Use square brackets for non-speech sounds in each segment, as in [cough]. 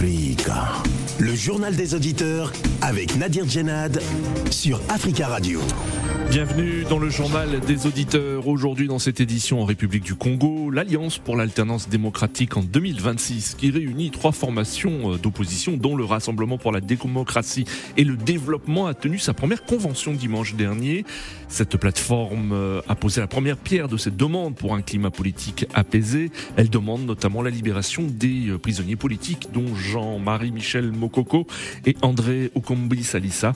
Africa. Le journal des auditeurs avec Nadir Djenad sur Africa Radio. Bienvenue dans le journal des auditeurs. Aujourd'hui dans cette édition en République du Congo, l'Alliance pour l'alternance démocratique en 2026 qui réunit trois formations euh, d'opposition dont le Rassemblement pour la démocratie et le développement a tenu sa première convention dimanche dernier. Cette plateforme euh, a posé la première pierre de cette demande pour un climat politique apaisé. Elle demande notamment la libération des euh, prisonniers politiques dont Jean-Marie Michel Mokoko et André Okombi Salissa.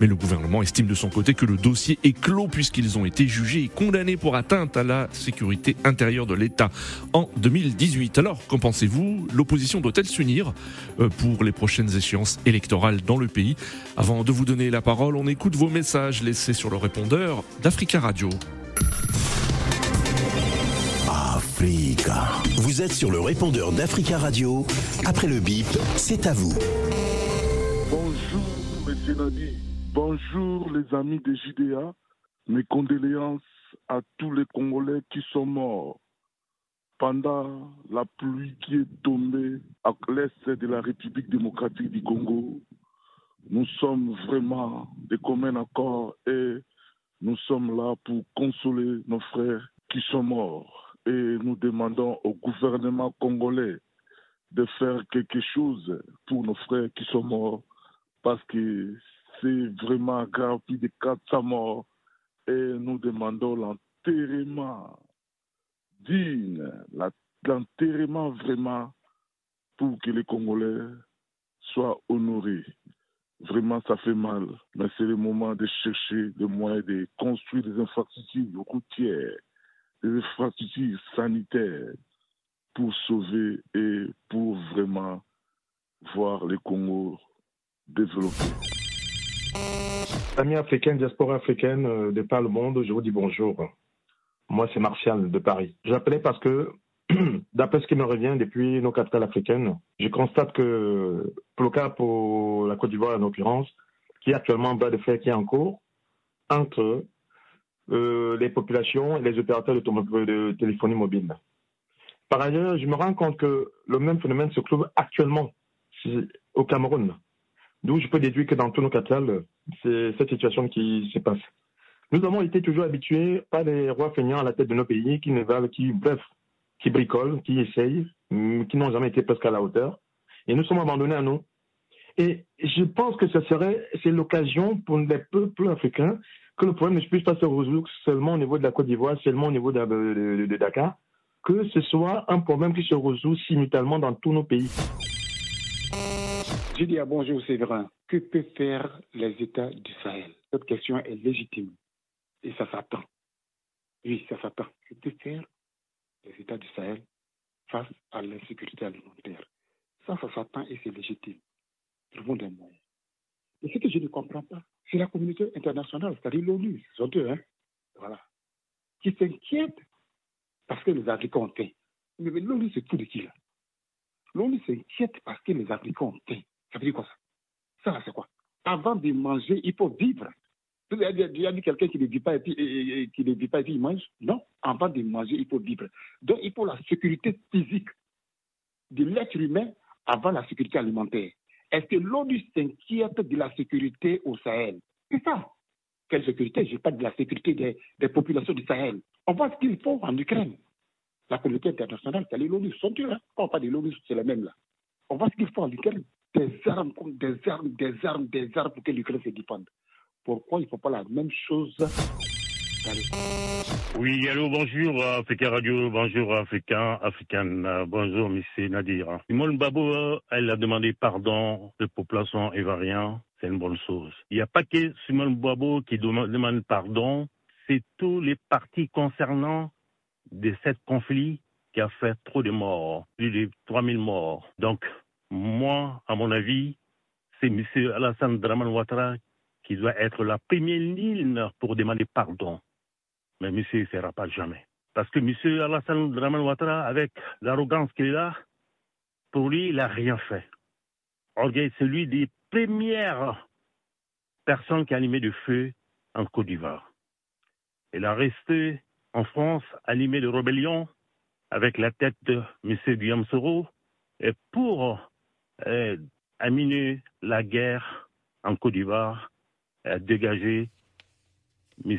Mais le gouvernement estime de son côté que le dossier est clos puisqu'ils ont été jugés et condamnés pour atteinte à la sécurité intérieure de l'État en 2018. Alors, qu'en pensez-vous? L'opposition doit-elle s'unir euh, pour les prochaines échéances électorales dans le pays? Avant de vous donner la parole, on écoute vos messages laissés sur le répondeur d'Africa Radio. Vous êtes sur le répondeur d'Africa Radio. Après le bip, c'est à vous. Bonjour, Monsieur Nadi. Bonjour, les amis des JDA. Mes condoléances à tous les Congolais qui sont morts pendant la pluie qui est tombée à l'est de la République démocratique du Congo. Nous sommes vraiment des communs accords et nous sommes là pour consoler nos frères qui sont morts. Et nous demandons au gouvernement congolais de faire quelque chose pour nos frères qui sont morts parce que c'est vraiment grave, plus de 400 morts et nous demandons l'enterrement digne, l'enterrement vraiment pour que les Congolais soient honorés. Vraiment, ça fait mal, mais c'est le moment de chercher des moyens de construire des infrastructures routières, des infrastructures sanitaires pour sauver et pour vraiment voir les Congo développer. Amis africains, diaspora africaine euh, de par le monde, je vous dis bonjour. Moi, c'est Martial de Paris. J'appelais parce que, [clears throat] d'après ce qui me revient depuis nos capitales africaines, je constate que, pour le cas pour la Côte d'Ivoire en l'occurrence, qui est actuellement en bas de fer qui est en cours, entre euh, les populations et les opérateurs de, téléphonie mobile. Par ailleurs, je me rends compte que le même phénomène se trouve actuellement au Cameroun. D'où je peux déduire que dans tous nos capitales, c'est cette situation qui se passe. Nous avons été toujours habitués par les rois feignants à la tête de nos pays qui ne valent, qui, bref, qui bricolent, qui essayent, qui n'ont jamais été presque à la hauteur. Et nous sommes abandonnés à nous. Et je pense que ce serait, c'est l'occasion pour les peuples africains que le problème ne puisse pas se résoudre seulement au niveau de la Côte d'Ivoire, seulement au niveau de, Dakar, que ce soit un problème qui se résout simultanément dans tous nos pays. Je dis à bonjour Séverin, que peuvent faire les États du Sahel? Cette question est légitime et ça s'attend. Oui, ça s'attend. Que peuvent faire les États du Sahel face à l'insécurité alimentaire? Ça, ça s'attend et c'est légitime. Tout le monde est moyen. Et ce que je ne comprends pas, c'est la communauté internationale, c'est-à-dire l'ONU, ce sont eux, hein, voilà, qui s'inquiète parce que les Africains ont faim. Mais l'ONU, c'est tout de qui là L'ONU s'inquiète parce que les Africains ont faim. Ça veut dire quoi ça? Ça, c'est quoi? Avant de manger, il faut vivre. Il y a quelqu'un qui ne vit pas et qui ne vit pas et puis il mange? Non, avant de manger, il faut vivre. Donc, il faut la sécurité physique de l'être humain avant la sécurité alimentaire. Est-ce que l'ONU s'inquiète de la sécurité au Sahel C'est ça. Quelle sécurité? Je parle de la sécurité des, populations du Sahel. On voit ce qu'il faut en Ukraine. La communauté internationale, c'est l'ONU. Sont eux, hein Quand on parle de l'ONU, c'est les mêmes là. On voit ce qu'il faut en Ukraine des armes, des armes, des armes, des armes pour que l'Ukraine se défende. Pourquoi il ne faut pas la même chose? Oui, allô, bonjour Africa Radio, bonjour Africain, Africaine, bonjour Monsieur Nadir. Simone Babo, elle a demandé pardon de population ivoirienne, c'est une bonne chose. Il n'y a pas que Simone Babo qui demande pardon, c'est tous les partis concernant de ce conflit qui a fait trop de morts, plus de 3000 morts. Donc, moi, à mon avis, c'est M. Alassane Draman Ouattara qui doit être la première ligne pour demander pardon. Mais monsieur ne fera pas jamais. Parce que M. Alassane Draman Ouattara, avec l'arrogance qu'il a, pour lui, il n'a rien fait. C'est celui des premières personnes qui a animé le feu en Côte d'Ivoire. Il a resté en France animé de rébellion avec la tête de M. Guillaume Soro. Et pour a miné la guerre en Côte d'Ivoire, a dégagé M.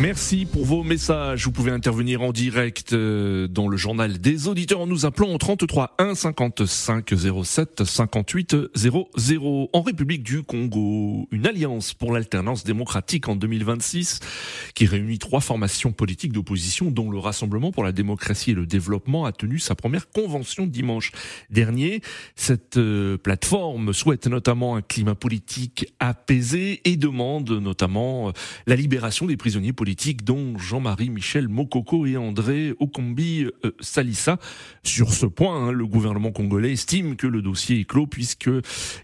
Merci pour vos messages. Vous pouvez intervenir en direct euh, dans le journal des auditeurs en nous appelant au 33 1 55 07 58 00. En République du Congo, une alliance pour l'alternance démocratique en 2026 qui réunit trois formations politiques d'opposition dont le Rassemblement pour la démocratie et le développement a tenu sa première convention dimanche dernier. Cette euh, plateforme souhaite notamment un climat politique apaisé et demande notamment euh, la libération des prisonniers politiques dont Jean-Marie Michel Mokoko et André Okombi euh, Salissa. Sur ce point, hein, le gouvernement congolais estime que le dossier est clos puisque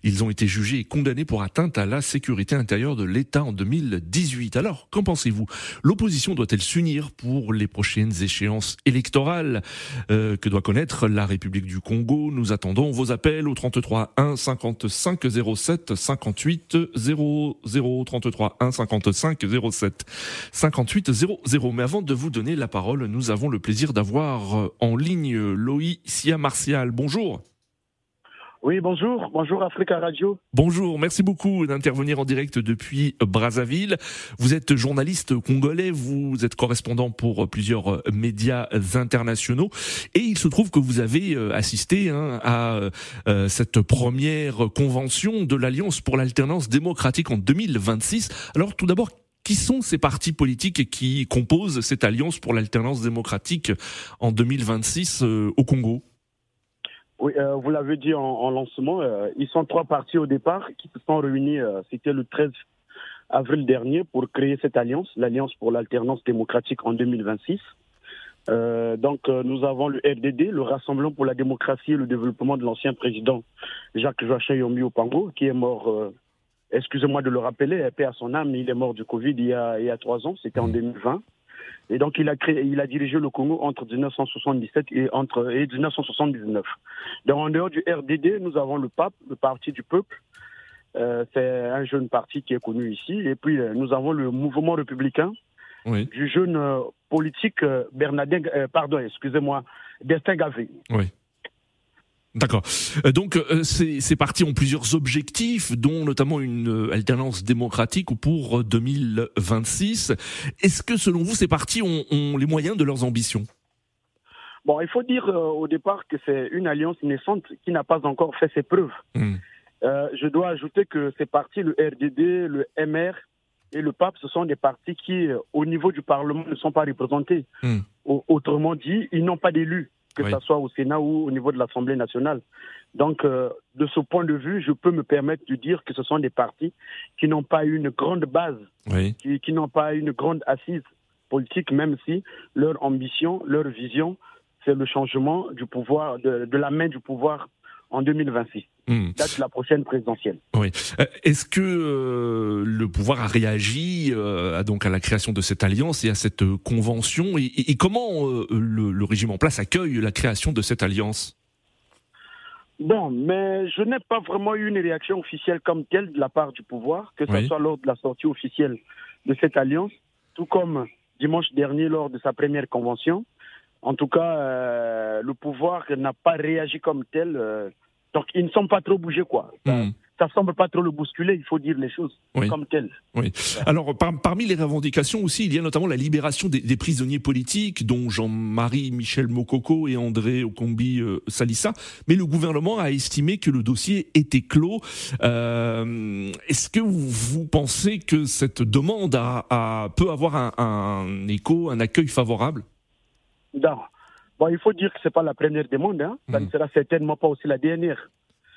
ils ont été jugés et condamnés pour atteinte à la sécurité intérieure de l'État en 2018. Alors, qu'en pensez-vous? L'opposition doit-elle s'unir pour les prochaines échéances électorales? Euh, que doit connaître la République du Congo? Nous attendons vos appels au 33 1 55 07 58 00 33 1 55 07 5800. Mais avant de vous donner la parole, nous avons le plaisir d'avoir euh, en ligne Loïcia Martial. Bonjour. Oui, bonjour. Bonjour Africa Radio. Bonjour, merci beaucoup d'intervenir en direct depuis Brazzaville. Vous êtes journaliste congolais, vous êtes correspondant pour plusieurs médias internationaux et il se trouve que vous avez euh, assisté hein, à euh, cette première convention de l'Alliance pour l'alternance démocratique en 2026. Alors tout d'abord, qui sont ces partis politiques qui composent cette alliance pour l'alternance démocratique en 2026 euh, au Congo? Oui, euh, vous l'avez dit en, lancement, euh, ils sont trois partis au départ qui se sont réunis, c'était le 13 avril dernier, pour créer cette alliance, l'Alliance pour l'alternance démocratique en 2026. donc nous avons le RDD, le Rassemblement pour la démocratie et le développement de l'ancien président Jacques Joachim Yombi Opango, qui est mort excusez-moi de le rappeler, paix à son âme, il est mort du Covid il y a, il y a trois ans, c'était en 2020. Mm. Et donc, il a, créé, il a dirigé le Congo entre 1977 et, entre, et 1979. Donc, en dehors du RDD, nous avons le PAP, le Parti du Peuple. Euh, c'est un jeune parti qui est connu ici. Et puis, euh, nous avons le Mouvement républicain du jeune euh, politique Bernardin, pardon, excusez-moi, Destin Gavé. Oui. D'accord. Euh, donc euh, ces, partis ont plusieurs objectifs, dont notamment une euh, alternance démocratique pour 2026. Est-ce que selon vous, ces partis ont, les moyens de leurs ambitions? Bon, il faut dire au départ que c'est une alliance naissante qui n'a pas encore fait ses preuves. Hmm. je dois ajouter que ces partis, le RDD, le MR et le PAP, ce sont des partis qui, au niveau du Parlement, ne sont pas représentés. Hmm. Autrement dit, ils n'ont pas d'élus que ce soit au Sénat ou au niveau de l'Assemblée nationale. Donc, euh, de ce point de vue, je peux me permettre de dire que ce sont des partis qui n'ont pas une grande base, qui, n'ont pas une grande assise politique, même si leur ambition, leur vision, c'est le changement du pouvoir, de la main du pouvoir en 2026. Hmm. Date de la prochaine présidentielle. Oui. Euh, est-ce que euh, le pouvoir a réagi euh, à, donc à la création de cette alliance et à cette convention et, comment le, régime en place accueille la création de cette alliance? Bon, mais je n'ai pas vraiment eu une réaction officielle comme telle de la part du pouvoir, que ce soit lors de la sortie officielle de cette alliance, tout comme dimanche dernier lors de sa première convention. En tout cas, le pouvoir n'a pas réagi comme tel donc ils ne sont pas trop bougés, quoi. Hmm. Ça, semble pas trop le bousculer, il faut dire les choses comme telles. Oui. Alors parmi les revendications aussi, il y a notamment la libération des, prisonniers politiques, dont Jean-Marie Michel Mokoko et André Okombi euh, Salissa. Mais le gouvernement a estimé que le dossier était clos. Euh, est-ce que vous, pensez que cette demande a, peut avoir un, un écho, un accueil favorable? Non. Bon, il faut dire que ce n'est pas la première demande, hein. ça ne hmm. sera certainement pas aussi la dernière.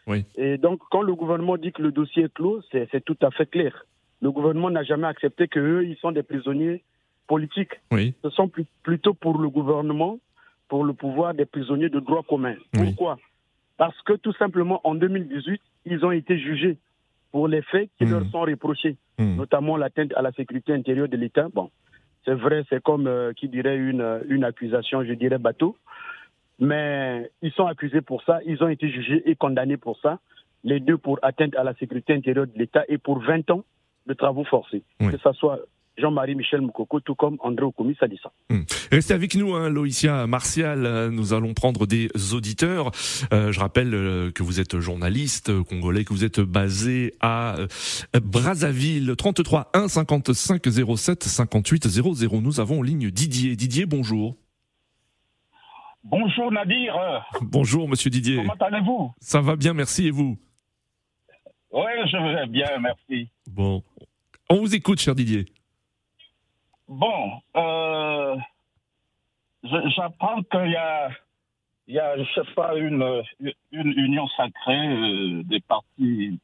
Oui. Et donc, quand le gouvernement dit que le dossier est clos, c'est tout à fait clair. Le gouvernement n'a jamais accepté qu'eux, ils sont des prisonniers politiques. Oui. Ce sont plutôt pour le gouvernement, pour le pouvoir des prisonniers de droit commun. Pourquoi? Parce que tout simplement, en 2018, ils ont été jugés pour les faits qui hmm. leur sont reprochés, hmm. notamment l'atteinte à la sécurité intérieure de l'État. Bon, c'est vrai, c'est comme euh, qui dirait une, une accusation, je dirais bateau. Mais ils sont accusés pour ça, ils ont été jugés et condamnés pour ça, les deux pour atteinte à la sécurité intérieure de l'État et pour 20 ans de travaux forcés. Que ce soit Jean-Marie Michel Moukoko, tout comme André Okoumi Sadissa. Hmm. Restez avec nous, hein, Loïcia Martial. Nous allons prendre des auditeurs. Euh, je rappelle euh, que vous êtes journaliste congolais, que vous êtes basé à euh, Brazzaville. 33 1 55 07 58 00. Nous avons en ligne Didier. Didier, bonjour. Bonjour Nadir. Bonjour Monsieur Didier. Comment allez-vous? Ça va bien, merci. Et vous? Oui, je vais bien, merci. Bon. On vous écoute, cher Didier. Bon, euh, j'apprends qu'il y a, il y a, je sais pas, une, une union sacrée euh, des partis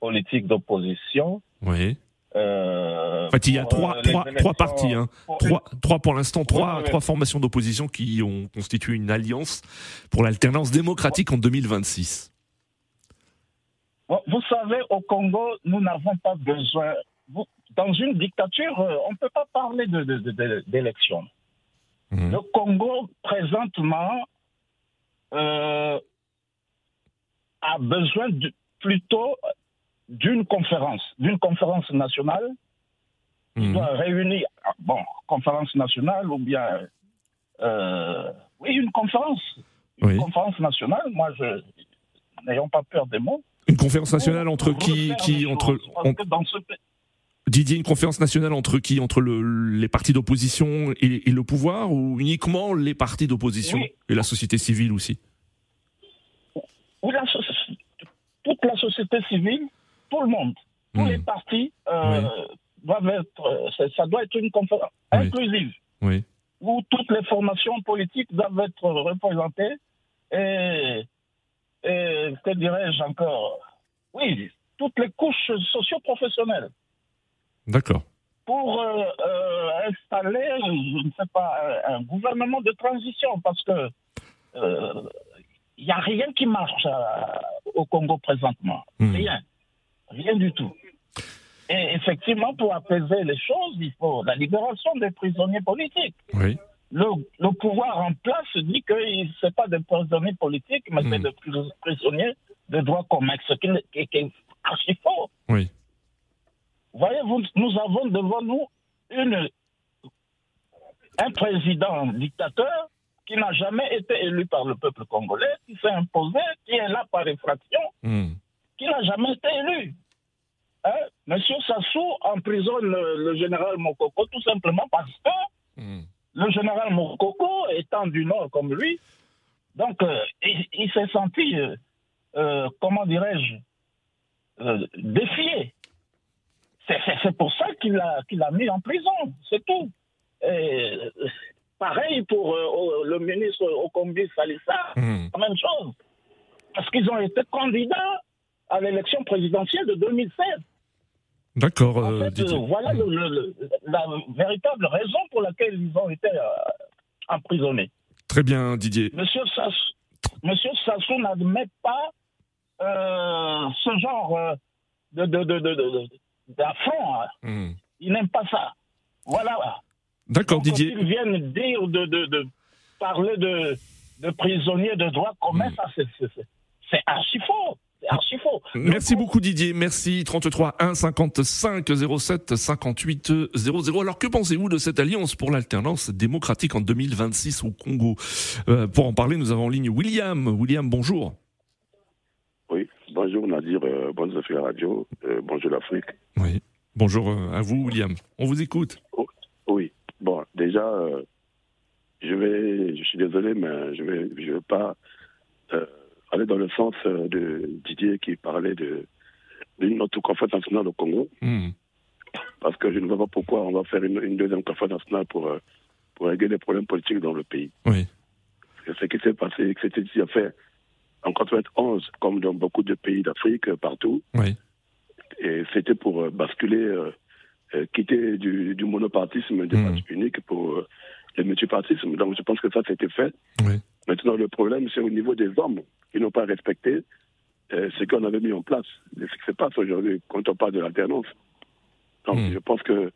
politiques d'opposition. Oui. Euh, en fait, il y a trois, trois, trois partis, hein. pour trois, trois pour l'instant, trois, Oui, oui. trois formations d'opposition qui ont constitué une alliance pour l'alternance démocratique en 2026. Bon, Vous savez, au Congo, nous n'avons pas besoin. vous- dans une dictature, euh, on ne peut pas parler de- de- de- de- d'élection. Mhm. Le Congo, présentement, euh, a besoin de- plutôt d'une conférence, d'une conférence nationale qui Mhm. doit réunir, bon, conférence nationale ou bien, euh, oui, une conférence, une Oui. conférence nationale. Moi, je, n'ayons pas peur des mots. Une conférence nationale entre qui, qui entre, dans ce pays- Didier, une conférence nationale entre qui Entre le, les partis d'opposition et, et le pouvoir ou uniquement les partis d'opposition Oui. et la société civile aussi? Où la toute la société civile, tout le monde, tous Mhm. les partis euh, doivent être, euh, ça doit être une conférence Oui. inclusive Oui. où toutes les formations politiques doivent être représentées et, et que dirais-je encore, oui, toutes les couches socio-professionnelles D'accord. pour euh, euh, installer, je ne sais pas, un, gouvernement de transition parce que euh, il n'y a rien qui marche euh, au Congo présentement. Mhm. Rien. Rien du tout. Et effectivement, pour apaiser les choses, il faut la libération des prisonniers politiques. Oui. Le, le pouvoir en place dit que ce n'est pas des prisonniers politiques, mais c'est Mhm. des pris- prisonniers de droit commun, ce qui est archi faux. Oui. Voyez, nous avons devant nous une, un président dictateur qui n'a jamais été élu par le peuple congolais, qui s'est imposé, qui est là par effraction, Mhm. qui n'a jamais été élu. Hein? Monsieur Sassou emprisonne le, le général Mokoko tout simplement parce que Mhm. le général Mokoko étant du Nord comme lui, donc euh, il, il s'est senti, euh, euh, comment dirais-je, défié. C'est- pour ça qu'il l'a mis en prison, c'est tout. Et, pareil pour euh, le ministre Okombi Salissa, Mhm. la même chose. Parce qu'ils ont été candidats à l'élection présidentielle de 2016. D'accord, En euh, fait, euh, voilà le- le- le- la véritable raison pour laquelle ils ont été euh, emprisonnés. Très bien, Didier. Monsieur, Sass- Monsieur Sassou n'admet pas ce genre de, de, de, de- de- d'affront. hein. Mhm. Il n'aime pas ça. Voilà. D'accord, Didier. Ils viennent dire de, de, de parler de, de prisonniers de droit commun, Mm. ça c'est, archi faux. C'est archi faux. Merci beaucoup Didier, merci 33 1 55 07 58 00. Alors que pensez-vous de cette alliance pour l'alternance démocratique en 2026 au Congo? Euh, Pour en parler, nous avons en ligne William. William, bonjour. Euh, bonjour Afrique Radio, euh, bonjour l'Afrique. Oui. Bonjour euh, à vous William. On vous écoute. Oui, bon, déjà, je vais, je suis désolé, mais je vais, je vais pas aller dans le sens de Didier qui parlait de d'une autre conférence nationale au Congo, Mhm. parce que je ne vois pas pourquoi on va faire une, une deuxième conférence nationale pour pour régler les problèmes politiques dans le pays. Oui. ce qui s'est passé, que c'était déjà fait en 91, comme dans beaucoup de pays d'Afrique, partout. Oui. Et c'était pour euh, basculer, euh, euh, quitter du, du monopartisme des Mhm. partis uniques pour le multipartisme. Donc je pense que ça, c'était fait. Oui. Maintenant, le problème, c'est au niveau des hommes qui n'ont pas respecté euh, ce qu'on avait mis en place. C'est ce qui se passe aujourd'hui quand on parle de l'alternance. Donc Mhm. je pense que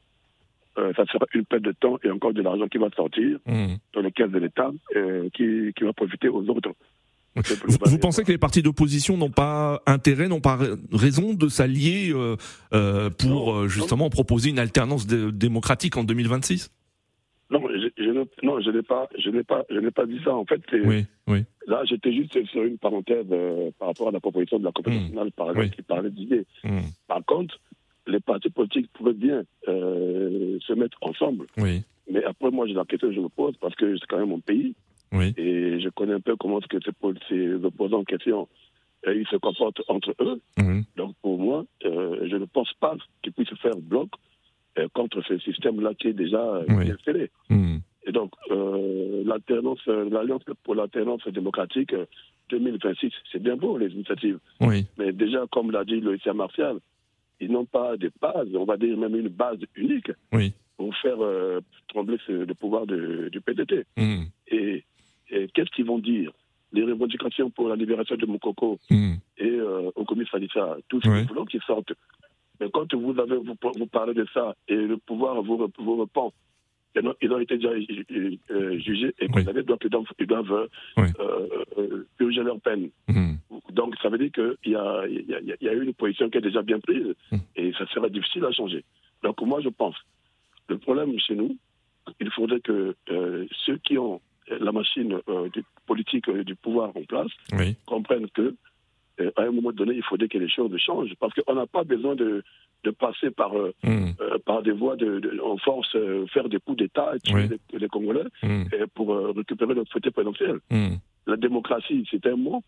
euh, ça sera une perte de temps et encore de l'argent qui va sortir Mhm. dans les caisses de l'État euh, qui, qui va profiter aux autres. Vous, vous pensez que les partis d'opposition n'ont pas intérêt, n'ont pas raison de s'allier euh, euh, pour Non, euh, justement proposer une alternance dé- démocratique en 2026 Non, je, je ne, non, je n'ai pas, je n'ai pas, je n'ai pas dit ça. En fait, c'est- Oui, oui. là, j'étais juste sur une parenthèse euh, par rapport à la proposition de la compétence Mm. nationale, par exemple, Oui. qui parlait d'idées. Hmm, Par contre, les partis politiques pourraient bien euh, se mettre ensemble. Oui, Mais après, moi, j'ai la question que je me pose parce que c'est quand même mon pays oui. et je connais un peu comment que ces, opposants en question euh, ils se comportent entre eux. Mhm. Donc, pour moi, euh, je ne pense pas qu'ils puissent faire bloc euh, contre ce système-là qui est déjà Oui. installé. Hmm, Et donc, euh, l'alternance, l'Alliance pour l'alternance démocratique euh, 2026, c'est bien beau, les initiatives. Oui, Mais déjà, comme l'a dit Issa Martial, ils n'ont pas de base, on va dire même une base unique oui. pour faire trembler ce- le pouvoir de- du PDT. Et, et qu'est-ce qu'ils vont dire? Les revendications pour la libération de Moukoko hmm, et euh, au commissaire Salissa, tout ce Ouais. que nous voulons qu'ils sortent. Mais quand vous, avez, vous, vous parlez de ça et le pouvoir vous, vous répond, ils ont, ils ont été déjà euh, jugés et condamnés, donc ils doivent, ils doivent Oui. euh, euh, purger leur peine. hmm. Donc ça veut dire qu'il y a, y, a, y a une position qui est déjà bien prise Mm. et ça sera difficile à changer. Donc moi je pense, le problème chez nous, il faudrait que euh, ceux qui ont la machine euh, du politique euh, du pouvoir en place Oui, comprennent que euh, à un moment donné, il faudrait que les choses changent parce qu'on n'a pas besoin de, de passer par, hmm, par des voies de, de- en force, faire des coups d'État et tuer Oui. les, les Congolais hmm, pour récupérer notre fauteuil présidentiel. hmm. La démocratie, c'est un mot,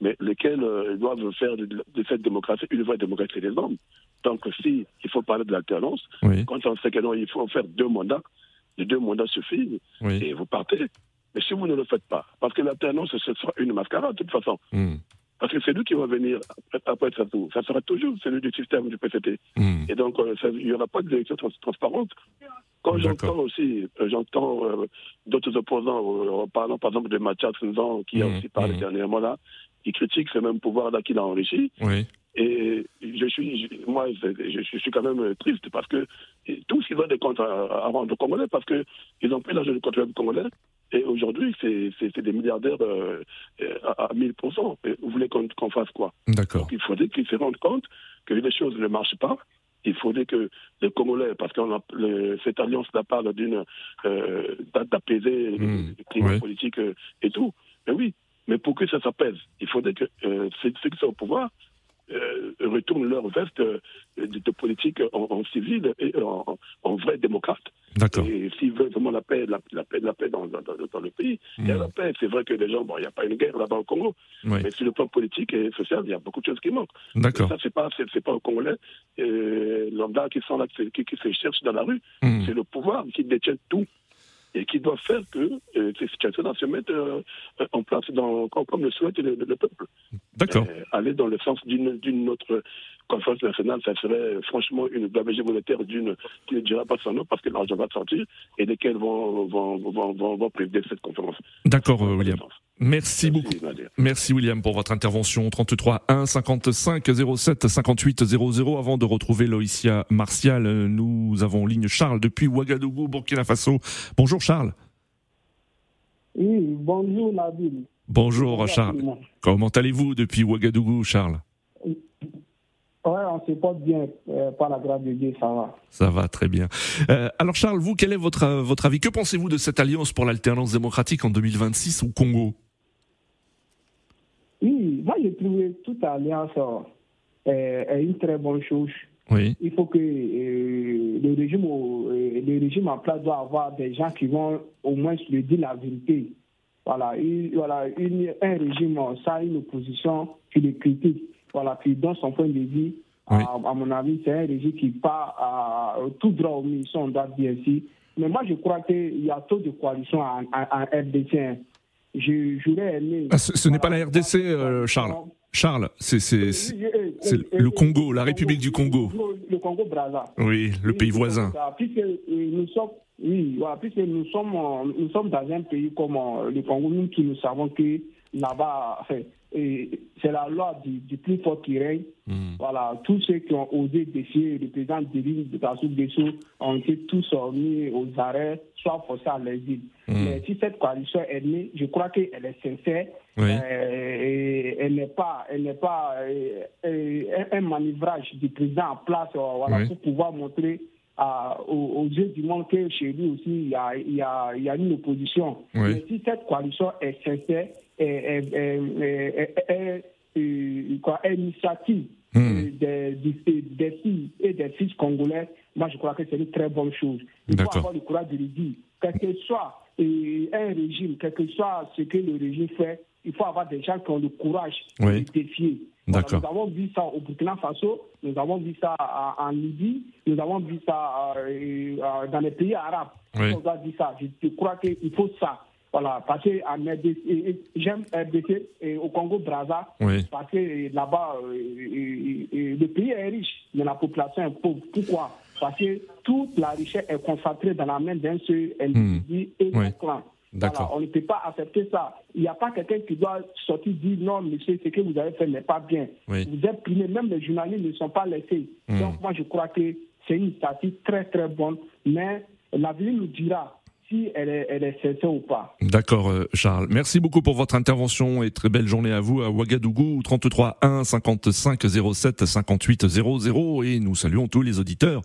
mais lesquels doivent faire de, de cette démocratie une vraie démocratie des hommes. Donc, si il faut parler de l'alternance, Oui, quand on sait que non, il faut faire deux mandats, les deux mandats suffisent oui. et vous partez. Mais si vous ne le faites pas, parce que l'alternance, ce sera une mascarade de toute façon. Hmm, Parce que c'est lui qui va venir après, ça, tout. ça sera toujours celui du système du PCT. hmm. Et donc, euh, il n'y aura pas d'élection trans- transparente. Quand j'entends aussi, euh, j'entends euh, d'autres opposants, euh, en parlant par exemple de Mathias Nzan, qui a Mhm, aussi parlé dernièrement là, qui critique ce même pouvoir-là qu'il a enrichi. Oui, Et je suis, moi, je, suis quand même triste parce que tous ils ont des comptes à, à rendre aux Congolais parce que ils ont pris l'argent du contribuable congolais. Et aujourd'hui, c'est des milliardaires euh, à, à 1000%. Et vous voulez qu'on qu'on fasse quoi? D'accord. il faudrait qu'ils se rendent compte que les choses ne marchent pas. Il faudrait que les Congolais, parce que cette alliance-là parle d'une euh, d'a- d'apaiser Mmh, le climat ouais. politique euh, et tout. Mais oui, mais pour que ça s'apaise, il faudrait que euh, ceux qui sont au pouvoir euh, retournent leur veste euh, de, de politique en, en civil et en, en vrai démocrate. Et s'ils veulent vraiment la paix, la, la paix, la paix dans, dans, dans- dans le pays, il y a Hmm. la paix. C'est vrai que les gens, bon, il n'y a pas une guerre là-bas au Congo, Oui, mais sur le plan politique et social, il y a beaucoup de choses qui manquent. d'accord. Ça, c'est pas, c'est, pas aux Congolais euh, lambda qui sont là, qui, qui se cherchent dans la rue. Hmm. C'est le pouvoir qui détient tout et qui doit faire que euh, ces situations-là se mettent euh, en place dans, comme, le souhaite le, le peuple. D'accord. Euh, aller dans le sens d'une, d'une autre conférence nationale, ça serait franchement une gabegie monétaire d'une, qui ne dira pas son nom parce que l'argent va sortir et lesquels vont, vont, vont, vont, vont présider cette conférence. D'accord, euh, William. Merci beaucoup. Merci, Nadia. Merci William pour votre intervention. 33 1 55 07 58 00. Avant de retrouver Loïcia Martial, euh, nous avons en ligne Charles depuis Ouagadougou, Burkina Faso. Bonjour Charles. Oui, bonjour Nabil. Bonjour Charles. Comment allez-vous depuis Ouagadougou, Charles? Ouais, on se porte bien, euh, par la grâce de Dieu, ça va. Ça va très bien. Euh, alors Charles, vous, quel est votre, euh, votre avis? Que pensez-vous de cette alliance pour l'alternance démocratique en 2026 au Congo? Oui, moi j'ai trouvé toute alliance euh, est une très bonne chose. Oui, Il faut que le, régime, le régime en place doit avoir des gens qui vont au moins se dire la vérité. Voilà, voilà une- un régime sans une opposition qui le critique, voilà, qui donne son point de vue. Oui. À, à mon avis, c'est un régime qui part à, tout droit aux missions, on doit dire ainsi. Mais moi, je crois qu'il y a trop de coalitions en, en, en RDC. Je- J'aurais aimé. Ah, ce, ce n'est pas la RDC, euh, Charles. Charles, c'est c'est- c'est- euh, c'est euh, le euh, Congo, la République du Congo. Le Congo Brazza. Oui, le pays voisin. Puisque euh, nous sommes, oui, voilà, puisque nous sommes, euh, nous sommes dans un pays comme euh, le Congo, nous qui nous savons que là-bas, c'est la loi du, du plus fort qui règne. Hmm. Voilà, tous ceux qui ont osé défier le président Denis de Kassou Dessous ont été tous euh, mis aux arrêts, soit forcés à l'exil. Hmm. Mais si cette coalition est née, je crois qu'elle est sincère elle n'est pas, elle n'est pas un, manœuvrage du président en place voilà, pour pouvoir montrer aux, yeux du monde que chez lui aussi, il y a, il y a, il y a une opposition. Mais si cette coalition est sincère, quoi, initiative des, des, filles et des fils congolais, moi je crois que c'est une très bonne chose. Il faut avoir le courage de le dire. Quel que soit un régime, quel que soit ce que le régime fait, il faut avoir des gens qui ont le courage de défier. nous avons vu ça au Burkina Faso, nous avons vu ça en, Libye, nous avons vu ça euh, euh, dans les pays arabes. On doit dire ça. Je, crois qu'il faut ça. Voilà, parce que j'aime RDC et au Congo Brazza, parce que là-bas, euh, le pays est riche, mais la population est pauvre. Pourquoi? Parce que toute la richesse est concentrée dans la main d'un seul individu hmm. et d'un clan on ne peut pas accepter ça. Il n'y a pas quelqu'un qui doit sortir dire non, monsieur, ce que vous avez fait n'est pas bien. Vous êtes primé, même les journalistes ne sont pas laissés. Hmm. Donc, moi, je crois que c'est une statistique très, très bonne. Mais l'avenir nous dira si elle est, elle ou pas. D'accord, euh, Charles. Merci beaucoup pour votre intervention et très belle journée à vous à Ouagadougou, 33 1 55 07 58 00. Et nous saluons tous les auditeurs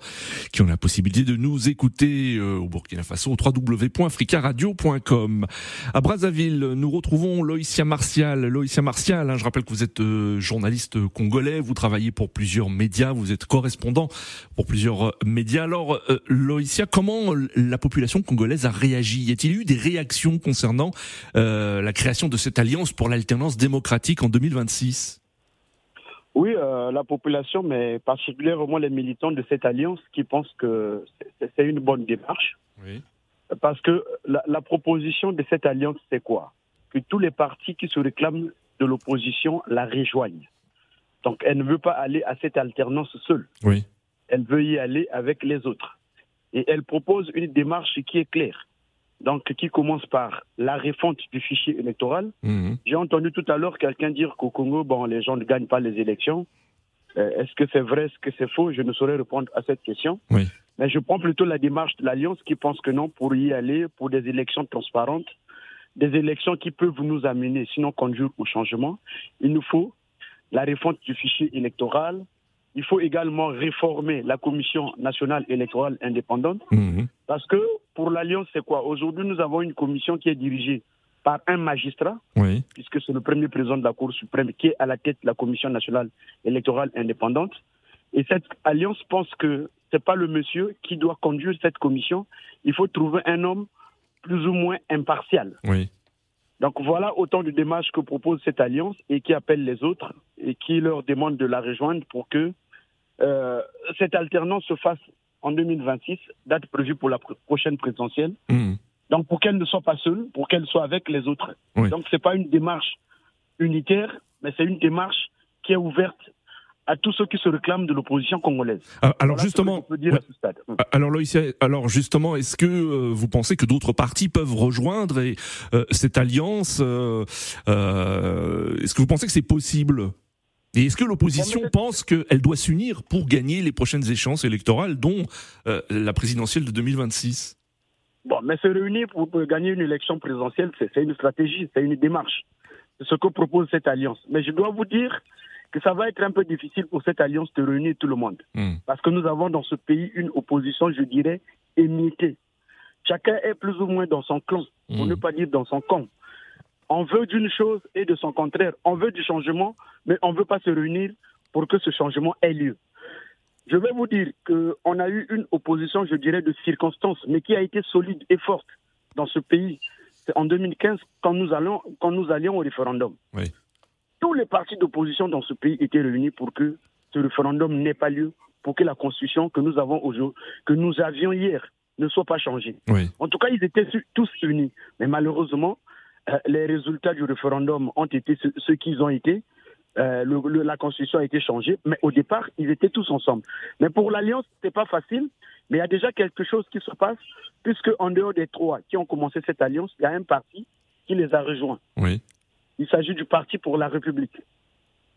qui ont la possibilité de nous écouter euh, au Burkina Faso, www.africaradio.com. À Brazzaville, nous retrouvons Loïcia Martial. Loïcia Martial, hein, je rappelle que vous êtes euh, journaliste congolais, vous travaillez pour plusieurs médias, vous êtes correspondant pour plusieurs médias. Alors, Loïcia, comment la population congolaise a réagi Y a-t-il eu des réactions concernant euh, la création de cette alliance pour l'alternance démocratique en 2026 Oui, euh, la population, mais particulièrement les militants de cette alliance qui pensent que c'est une bonne démarche. Parce que la, proposition de cette alliance, c'est quoi? Que tous les partis qui se réclament de l'opposition la rejoignent. Donc elle ne veut pas aller à cette alternance seule. Oui. Elle veut y aller avec les autres. Et elle propose une démarche qui est claire. Donc, qui commence par la refonte du fichier électoral. Mhm. J'ai entendu tout à l'heure quelqu'un dire qu'au Congo, bon, les gens ne gagnent pas les élections. Euh, est-ce que c'est vrai, est-ce que c'est faux? Je ne saurais répondre à cette question. Oui. Mais je prends plutôt la démarche de l'Alliance qui pense que non, pour y aller, pour des élections transparentes, des élections qui peuvent nous amener, sinon conduire au changement, il nous faut la refonte du fichier électoral, il faut également réformer la Commission nationale électorale indépendante. Mhm. Parce que pour l'Alliance, c'est quoi? Aujourd'hui, nous avons une commission qui est dirigée par un magistrat, puisque c'est le premier président de la Cour suprême qui est à la tête de la Commission nationale électorale indépendante. Et cette alliance pense que ce n'est pas le monsieur qui doit conduire cette commission. Il faut trouver un homme plus ou moins impartial. Oui. Donc voilà autant de démarches que propose cette alliance et qui appelle les autres et qui leur demande de la rejoindre pour que euh, cette alternance se fasse en 2026, date prévue pour la prochaine présidentielle. Mmh. Donc pour qu'elle ne soit pas seule, pour qu'elle soit avec les autres. Donc ce n'est pas une démarche unitaire, mais c'est une démarche qui est ouverte à tous ceux qui se réclament de l'opposition congolaise. Ah, alors justement, ah, alors alors justement, est-ce que euh, vous pensez que d'autres partis peuvent rejoindre euh, cette alliance euh, Est-ce que vous pensez que c'est possible? Et est-ce que l'opposition pense qu'elle doit s'unir pour gagner les prochaines échéances électorales, dont la présidentielle de 2026 Bon, mais se réunir pour gagner une élection présidentielle, c'est une stratégie, c'est une démarche. C'est ce que propose cette alliance. Mais je dois vous dire que ça va être un peu difficile pour cette alliance de réunir tout le monde. Hmm. Parce que nous avons dans ce pays une opposition, je dirais, émietée. Chacun est plus ou moins dans son clan, pour hmm. ne pas dire dans son camp. On veut d'une chose et de son contraire. On veut du changement, mais on ne veut pas se réunir pour que ce changement ait lieu. Je vais vous dire qu'on a eu une opposition, je dirais, de circonstances, mais qui a été solide et forte dans ce pays. C'est en 2015 quand nous, allons, quand nous allions au référendum. Oui tous les partis d'opposition dans ce pays étaient réunis pour que ce référendum n'ait pas lieu, pour que la constitution que nous avons aujourd'hui, que nous avions hier, ne soit pas changée. En tout cas, ils étaient tous unis. Mais malheureusement, euh, les résultats du référendum ont été ceux, qu'ils ont été. Euh, la constitution a été changée, mais au départ, ils étaient tous ensemble. Mais pour l'alliance, c'est pas facile. Mais il y a déjà quelque chose qui se passe, puisque en dehors des trois qui ont commencé cette alliance, il y a un parti qui les a rejoints. Oui. Il s'agit du Parti pour la République.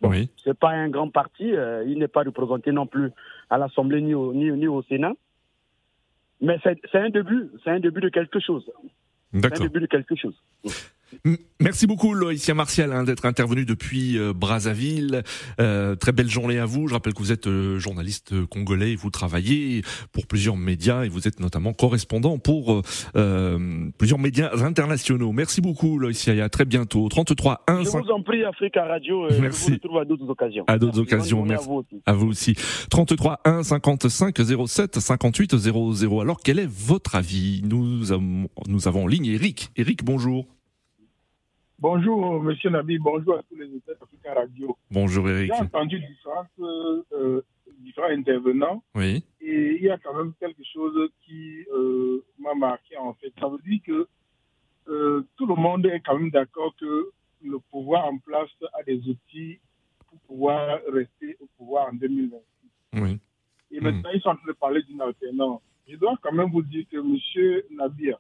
oui. Ce n'est pas un grand parti, euh, il n'est pas représenté non plus à l'Assemblée ni au, ni, au Sénat. Mais c'est un début, c'est un début de quelque chose. D'accord. C'est un début de quelque chose. Merci beaucoup Loïcia Martial hein, d'être intervenu depuis euh, Brazzaville. Euh, très belle journée à vous. Je rappelle que vous êtes euh, journaliste congolais et vous travaillez pour plusieurs médias et vous êtes notamment correspondant pour plusieurs médias internationaux. Merci beaucoup Loïcia et à très bientôt. 33 1 Je vous en prie Africa Radio. Merci. Je vous retrouve à d'autres occasions. À d'autres occasions. Merci. À vous, aussi. 33 1 55 07 58 00. Alors quel est votre avis? Nous avons, nous avons en ligne Eric. Eric, bonjour. Bonjour, Monsieur Nabi, bonjour à tous les auditeurs d'Africa Radio. Bonjour, Eric. J'ai entendu euh, différents intervenants. Oui. Et il y a quand même quelque chose qui euh, m'a marqué, en fait. Ça veut dire que euh, tout le monde est quand même d'accord que le pouvoir en place a des outils pour pouvoir rester au pouvoir en 2026. Oui. Et maintenant, ils sont en train de parler d'une alternance. Je dois quand même vous dire que, Monsieur Nabir,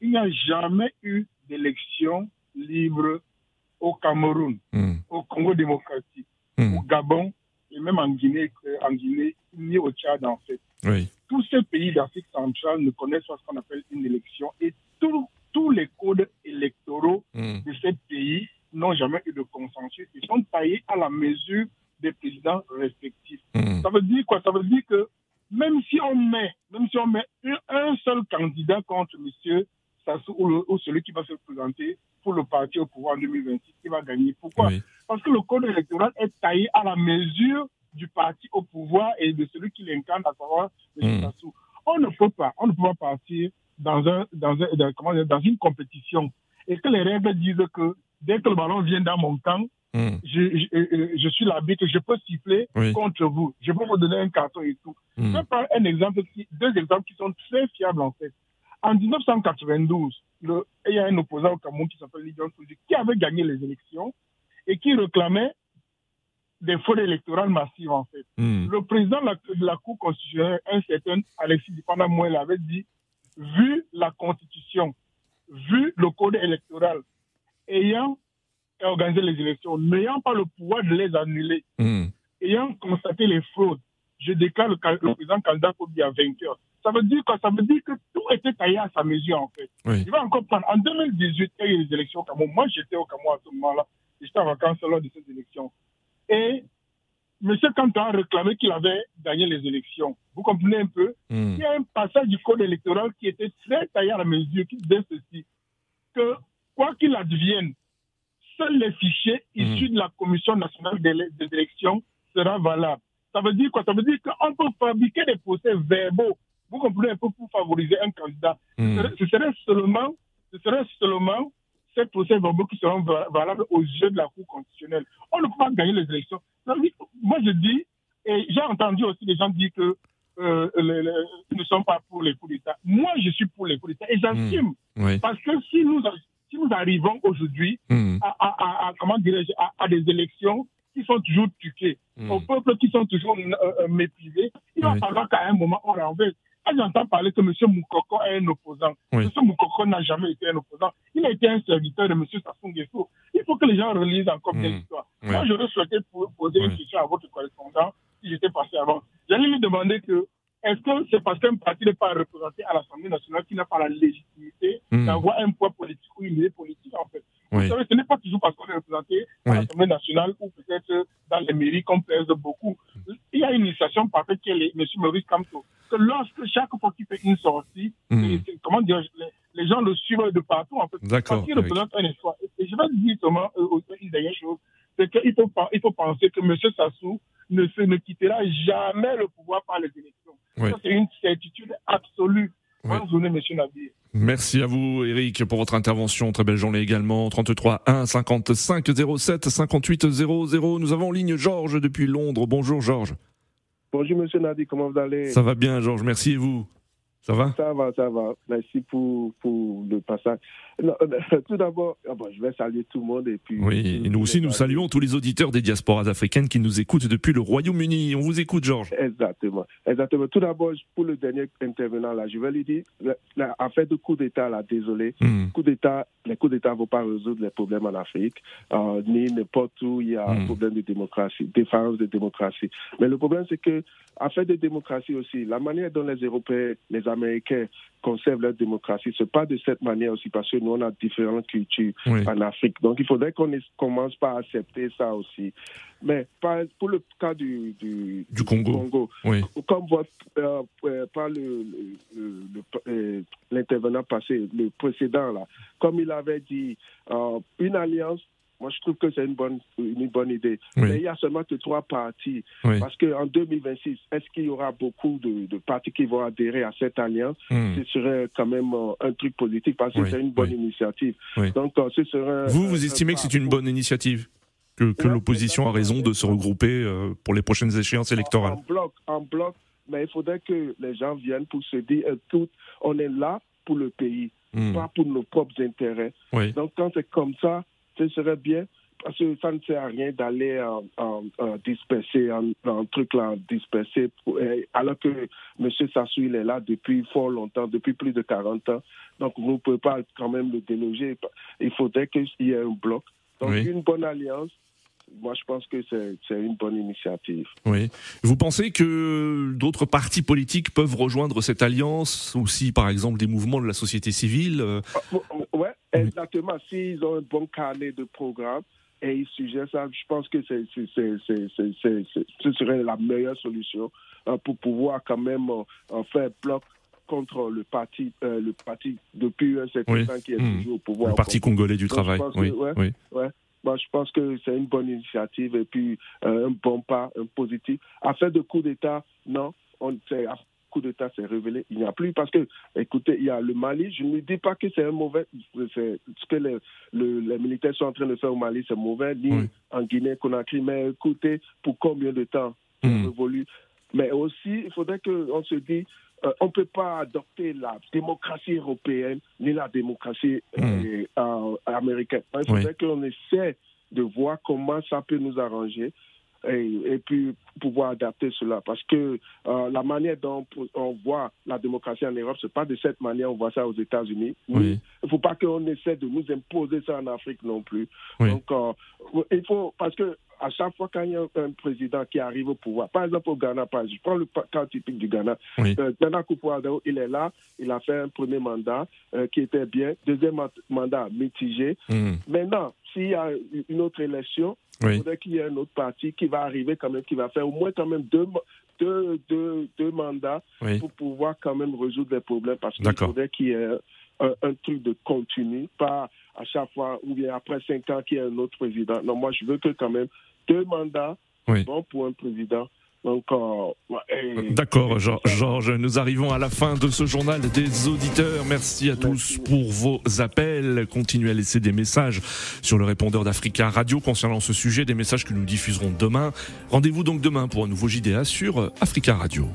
il n'y a jamais eu d'élection libre au Cameroun, mm. au Congo démocratique, mm. au Gabon et même en Guinée, en Guinée ni au Tchad en fait. Oui. Tous ces pays d'Afrique centrale ne connaissent pas ce qu'on appelle une élection et tous les codes électoraux mm. de ces pays n'ont jamais eu de consensus. Ils sont taillés à la mesure des présidents respectifs. Ça veut dire quoi? Ça veut dire que même si on met, même si on met un seul candidat contre monsieur Sassou ou, ou, celui qui va se présenter pour le parti au pouvoir en 2026, il va gagner. Pourquoi oui. Parce que le code électoral est taillé à la mesure du parti au pouvoir et de celui qui l'incarne, à savoir M. Mm. Sassou. On ne peut pas, on ne peut pas partir dans, un, dans, un, dans, comment dire, dans une compétition et que les règles disent que dès que le ballon vient dans mon camp, Mm. je, je, je, suis l'arbitre, je peux siffler Oui. contre vous, je peux vous donner un carton et tout. Mm. Je vais prendre un exemple, qui- deux exemples qui sont très fiables en fait. En 1992, le- il y a un opposant au Cameroun qui s'appelle Lidjon Souji qui avait gagné les élections et qui réclamait des fraudes électorales massives en fait. Mm. Le président de la, de la Cour constitutionnelle, un certain Alexis Dipanda Moël, avait dit, vu la Constitution, vu le code électoral, ayant organisé les élections, n'ayant pas le pouvoir de les annuler, Mm. ayant constaté les fraudes, je déclare le, président candidat Kobi à vainqueur. Ça veut dire quoi? Ça veut dire que tout était taillé à sa mesure, en fait. Oui. Je vais encore prendre. En 2018, il y a eu les élections au Cameroun. Moi, j'étais au Cameroun à ce moment-là. J'étais en vacances lors de ces élections. Et M. Kantan a réclamé qu'il avait gagné les élections. Vous comprenez un peu? Mm. Il y a un passage du code électoral qui était très taillé à la mesure, qui disait ceci, que quoi qu'il advienne, seuls les fichiers issus de la Commission nationale des élections seront valables. Ça veut dire quoi? Ça veut dire qu'on peut fabriquer des procès verbaux, vous comprenez un peu, pour favoriser un candidat. Mm. Ce serait- seulement, ce serait seulement ces procès verbaux qui seront va- valables aux yeux de la Cour constitutionnelle. On ne peut pas gagner les élections. Moi, je dis, et j'ai entendu aussi des gens dire que euh, les- les- ils ne sont pas pour les coups d'État. Moi, je suis pour les coups d'État et j'assume. Oui. Parce que si nous, si nous arrivons aujourd'hui Mm. à, à- comment à, à des élections qui sont toujours truquées, Mm. aux peuples qui sont toujours euh, euh, méprisés, il va Oui. falloir qu'à un moment on renverse. Quand j'entends parler que M. Moukoko est un opposant, Oui. M. Moukoko n'a jamais été un opposant. Il a été un serviteur de M. Sassou Nguesso. Il faut que les gens relisent encore bien Mm. l'histoire. Oui. Moi, j'aurais souhaité po- poser une question à votre correspondant si j'étais passé avant. J'allais lui demander que est-ce que c'est parce qu'un parti n'est pas représenté à l'Assemblée nationale qu'il n'a pas la légitimité Mm. d'avoir un poids politique ou une idée politique en fait? Oui. Vous savez, ce n'est pas toujours parce qu'on est représenté à l'Assemblée nationale ou peut-être dans les mairies qu'on pèse beaucoup. Il y a une initiation parfaite qui est M. Maurice Kamto. Que lorsque chaque fois qu'il fait une sortie, Mm. c'est- comment dire, les, les gens le suivent de partout en fait. D'accord, Parce représente un espoir. Et je vais dire seulement euh, aussi une dernière chose, c'est qu'il faut, pen- il faut penser que M. Sassou ne, se, ne quittera jamais le pouvoir par les élections. Oui. Ça, c'est une certitude absolue. Oui. Bonne journée, M. Nadir. Merci à vous, Eric, pour votre intervention. Très belle journée également. 33 1 55 07 58 00. Nous avons en ligne Georges depuis Londres. Bonjour, Georges. Bonjour Monsieur Nadi, comment vous allez? Ça va bien, Georges. Merci et vous? Ça va? Ça va, ça va. Merci pour, pour le passage. Non, euh, [laughs] tout d'abord, ah bon, je vais saluer tout le monde et puis. Oui, et nous aussi, nous saluons tous les auditeurs des diasporas africaines qui nous écoutent depuis le Royaume-Uni. On vous écoute, Georges. Exactement, exactement. Tout d'abord, pour le dernier intervenant là, je vais lui dire, la- la- en fait, de coup d'État là, désolé, Mm. coup d'État, les coups d'État ne vont pas résoudre les problèmes en Afrique, euh, ni n'importe où il y a un Mm. problème de démocratie, défense de démocratie. Mais le problème, c'est que, fait, de démocratie aussi, la manière dont les Européens, les Américains conservent leur démocratie. C'est pas de cette manière aussi parce que nous on a différentes cultures Oui. en Afrique. Donc il faudrait qu'on commence par accepter ça aussi. Mais pour le cas du, du, Du Congo. Oui. comme votre, euh, euh, par euh, l'intervenant passé, le précédent là, comme il avait dit, euh, une alliance. Moi, je trouve que c'est une bonne, une bonne idée. Oui. Mais il y a seulement que trois partis. Oui. Parce qu'en 2026, est-ce qu'il y aura beaucoup de, de partis qui vont adhérer à cette alliance? Hmm. Ce serait quand même euh, un truc positif parce que Oui, c'est une bonne initiative. Donc, euh, ce serait. Vous, vous estimez que c'est une bonne initiative? Que, que l'opposition a raison de se regrouper euh, pour les prochaines échéances électorales? En bloc, en bloc. Mais il faudrait que les gens viennent pour se dire, tout, on est là pour le pays, Hmm. pas pour nos propres intérêts. Donc quand c'est comme ça, ce serait bien. Parce que ça ne sert à rien d'aller en, en- en disperser, en, en truc là, en disperser, pour- euh, alors que M. Sassou, il est là depuis fort longtemps, depuis plus de 40 ans. Donc vous ne pouvez pas quand même le déloger. Il faudrait qu'il y ait un bloc. Donc Oui. une bonne alliance, moi je pense que c'est une bonne initiative. Oui. Vous pensez que d'autres partis politiques peuvent rejoindre cette alliance? Aussi, par exemple, des mouvements de la société civile euh, Oui, exactement. S'ils ont un bon carnet de programme et ils suggèrent ça, je pense que c'est, ce serait la meilleure solution euh, pour pouvoir quand même euh, faire bloc contre le parti, euh, le parti depuis un certain Oui. temps qui est Hmm. toujours au pouvoir. Le Parti congolais du Donc, travail. pense que, Oui. ouais, oui. ouais. Moi, je pense que c'est une bonne initiative et puis euh, un bon pas, un positif. Affaire de coup d'État, non. On, c'est, coup d'État s'est révélé, il n'y a plus parce que, écoutez, il y a le Mali. Je ne dis pas que c'est un mauvais, ce que les, le- les militaires sont en train de faire au Mali, c'est mauvais, ni Oui. en Guinée, Conakry. Mais écoutez, pour combien de temps Hmm. on évolue? Mais aussi, il faudrait qu'on se dise, euh, on ne peut pas adopter la démocratie européenne ni la démocratie euh, euh, américaine. Il faudrait qu'on essaie de voir comment ça peut nous arranger et, et puis pouvoir adapter cela. Parce que euh, la manière dont on voit la démocratie en Europe, c'est pas de cette manière on voit ça aux États-Unis. Oui. Il ne faut pas qu'on essaie de nous imposer ça en Afrique non plus. Oui. Donc, euh, il faut, parce que à chaque fois qu'il y a un président qui arrive au pouvoir, par exemple au Ghana, par exemple, je prends le cas typique du Ghana, Oui. euh, Nana il est là, il a fait un premier mandat euh, qui était bien, deuxième ma- mandat mitigé. Hmm. Maintenant, s'il y a une autre élection, Oui. il faudrait qu'il y ait un autre parti qui va arriver quand même, qui va faire au moins quand même deux, deux, deux, deux mandats Oui. pour pouvoir quand même résoudre les problèmes parce qu'il faudrait qu'il y ait un, un truc de continu, pas à chaque fois ou bien après cinq ans qu'il y ait un autre président. Non, moi je veux que quand même deux mandats, Oui. bon pour un président. Donc, euh, ouais, et- D'accord, Geor- Georges, nous arrivons à la fin de ce journal des auditeurs. Merci à tous pour vos appels. Continuez à laisser des messages sur le répondeur d'Africa Radio concernant ce sujet, des messages que nous diffuserons demain. Rendez-vous donc demain pour un nouveau JDA sur Africa Radio.